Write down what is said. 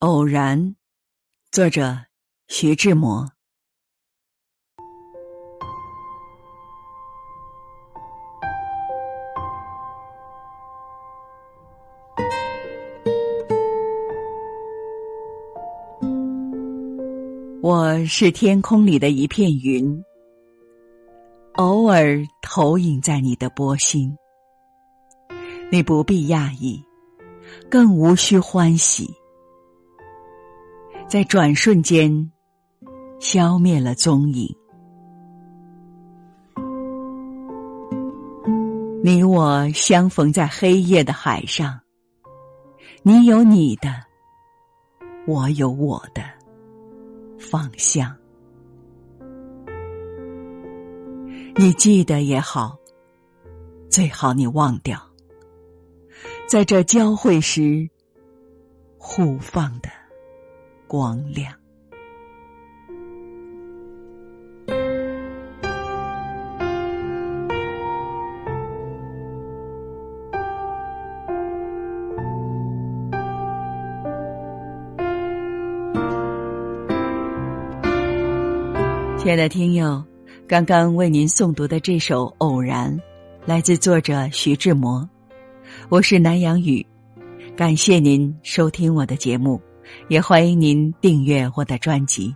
偶然，作者徐志摩。我是天空里的一片云，偶尔投影在你的波心。你不必讶异，更无需欢喜。在转瞬间，消灭了踪影。你我相逢在黑夜的海上，你有你的，我有我的方向。你记得也好，最好你忘掉，在这交汇时互放的。光亮。亲爱的听友，刚刚为您诵读的这首《偶然》，来自作者徐志摩。我是南阳雨，感谢您收听我的节目。也欢迎您订阅我的专辑。